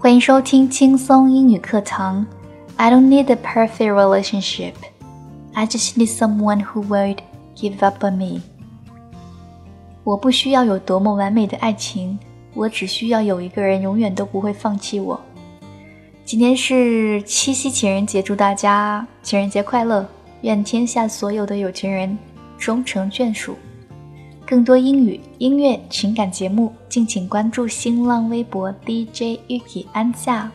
欢迎收听轻松英语课堂。I don't need a perfect relationship. I just need someone who won't give up on me. 我不需要有多么完美的爱情，我只需要有一个人永远都不会放弃我。今天是七夕情人节，祝大家情人节快乐！愿天下所有的有情人终成眷属。更多英语、音乐、情感节目，敬请关注新浪微博 DJ Yuki 安夏。